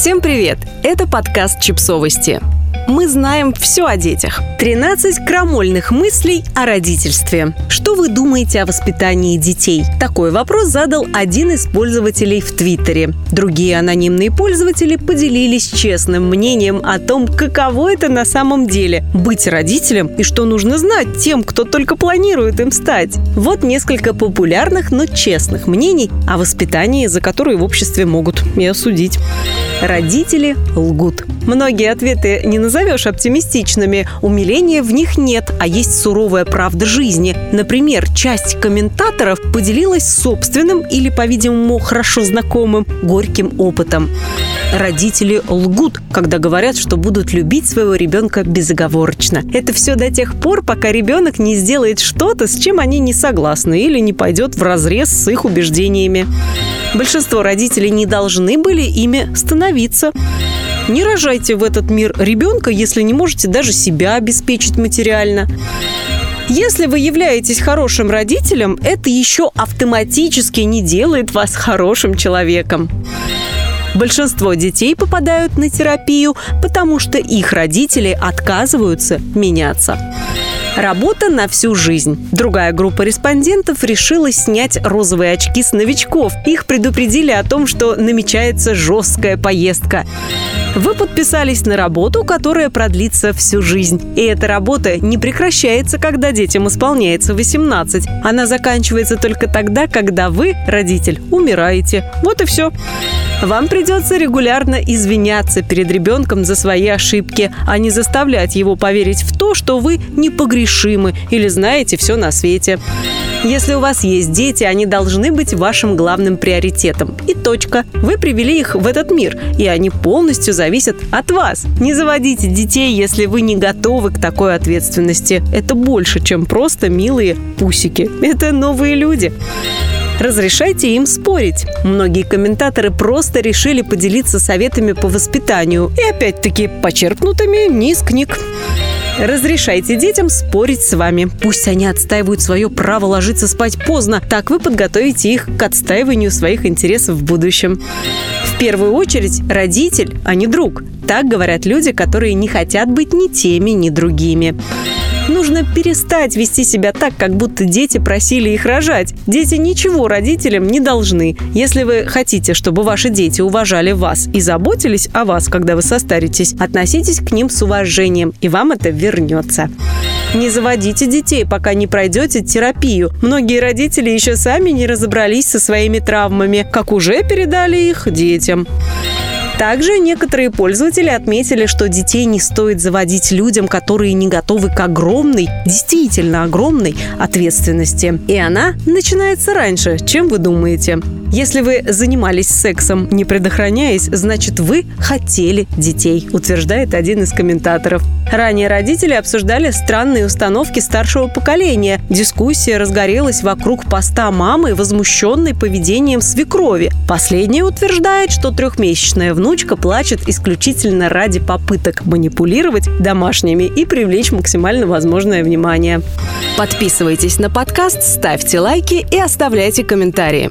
Всем привет! Это подкаст «Чипсовости» мы знаем все о детях. 13 крамольных мыслей о родительстве. Что вы думаете о воспитании детей? Такой вопрос задал один из пользователей в Твиттере. Другие анонимные пользователи поделились честным мнением о том, каково это на самом деле – быть родителем и что нужно знать тем, кто только планирует им стать. Вот несколько популярных, но честных мнений о воспитании, за которые в обществе могут и осудить. Родители лгут. Многие ответы не назовешь оптимистичными. Умиления в них нет, а есть суровая правда жизни. Например, часть комментаторов поделилась собственным или, по-видимому, хорошо знакомым горьким опытом. Родители лгут, когда говорят, что будут любить своего ребенка безоговорочно. Это все до тех пор, пока ребенок не сделает что-то, с чем они не согласны или не пойдет в разрез с их убеждениями. Большинство родителей не должны были ими становиться. Не рожайте в этот мир ребенка, если не можете даже себя обеспечить материально. Если вы являетесь хорошим родителем, это еще автоматически не делает вас хорошим человеком. Большинство детей попадают на терапию, потому что их родители отказываются меняться. Работа на всю жизнь. Другая группа респондентов решила снять розовые очки с новичков. Их предупредили о том, что намечается жесткая поездка. Вы подписались на работу, которая продлится всю жизнь. И эта работа не прекращается, когда детям исполняется 18. Она заканчивается только тогда, когда вы, родитель, умираете. Вот и все. Вам придется регулярно извиняться перед ребенком за свои ошибки, а не заставлять его поверить в то, что вы непогрешимы или знаете все на свете. Если у вас есть дети, они должны быть вашим главным приоритетом. И точка. Вы привели их в этот мир, и они полностью зависят от вас. Не заводите детей, если вы не готовы к такой ответственности. Это больше, чем просто милые пусики. Это новые люди разрешайте им спорить. Многие комментаторы просто решили поделиться советами по воспитанию и опять-таки почерпнутыми не книг. Разрешайте детям спорить с вами. Пусть они отстаивают свое право ложиться спать поздно. Так вы подготовите их к отстаиванию своих интересов в будущем. В первую очередь родитель, а не друг. Так говорят люди, которые не хотят быть ни теми, ни другими. Нужно перестать вести себя так, как будто дети просили их рожать. Дети ничего родителям не должны. Если вы хотите, чтобы ваши дети уважали вас и заботились о вас, когда вы состаритесь, относитесь к ним с уважением, и вам это вернется. Не заводите детей, пока не пройдете терапию. Многие родители еще сами не разобрались со своими травмами, как уже передали их детям. Также некоторые пользователи отметили, что детей не стоит заводить людям, которые не готовы к огромной, действительно огромной ответственности. И она начинается раньше, чем вы думаете. Если вы занимались сексом, не предохраняясь, значит вы хотели детей, утверждает один из комментаторов. Ранее родители обсуждали странные установки старшего поколения. Дискуссия разгорелась вокруг поста мамы, возмущенной поведением свекрови. Последняя утверждает, что трехмесячная внучка плачет исключительно ради попыток манипулировать домашними и привлечь максимально возможное внимание. Подписывайтесь на подкаст, ставьте лайки и оставляйте комментарии.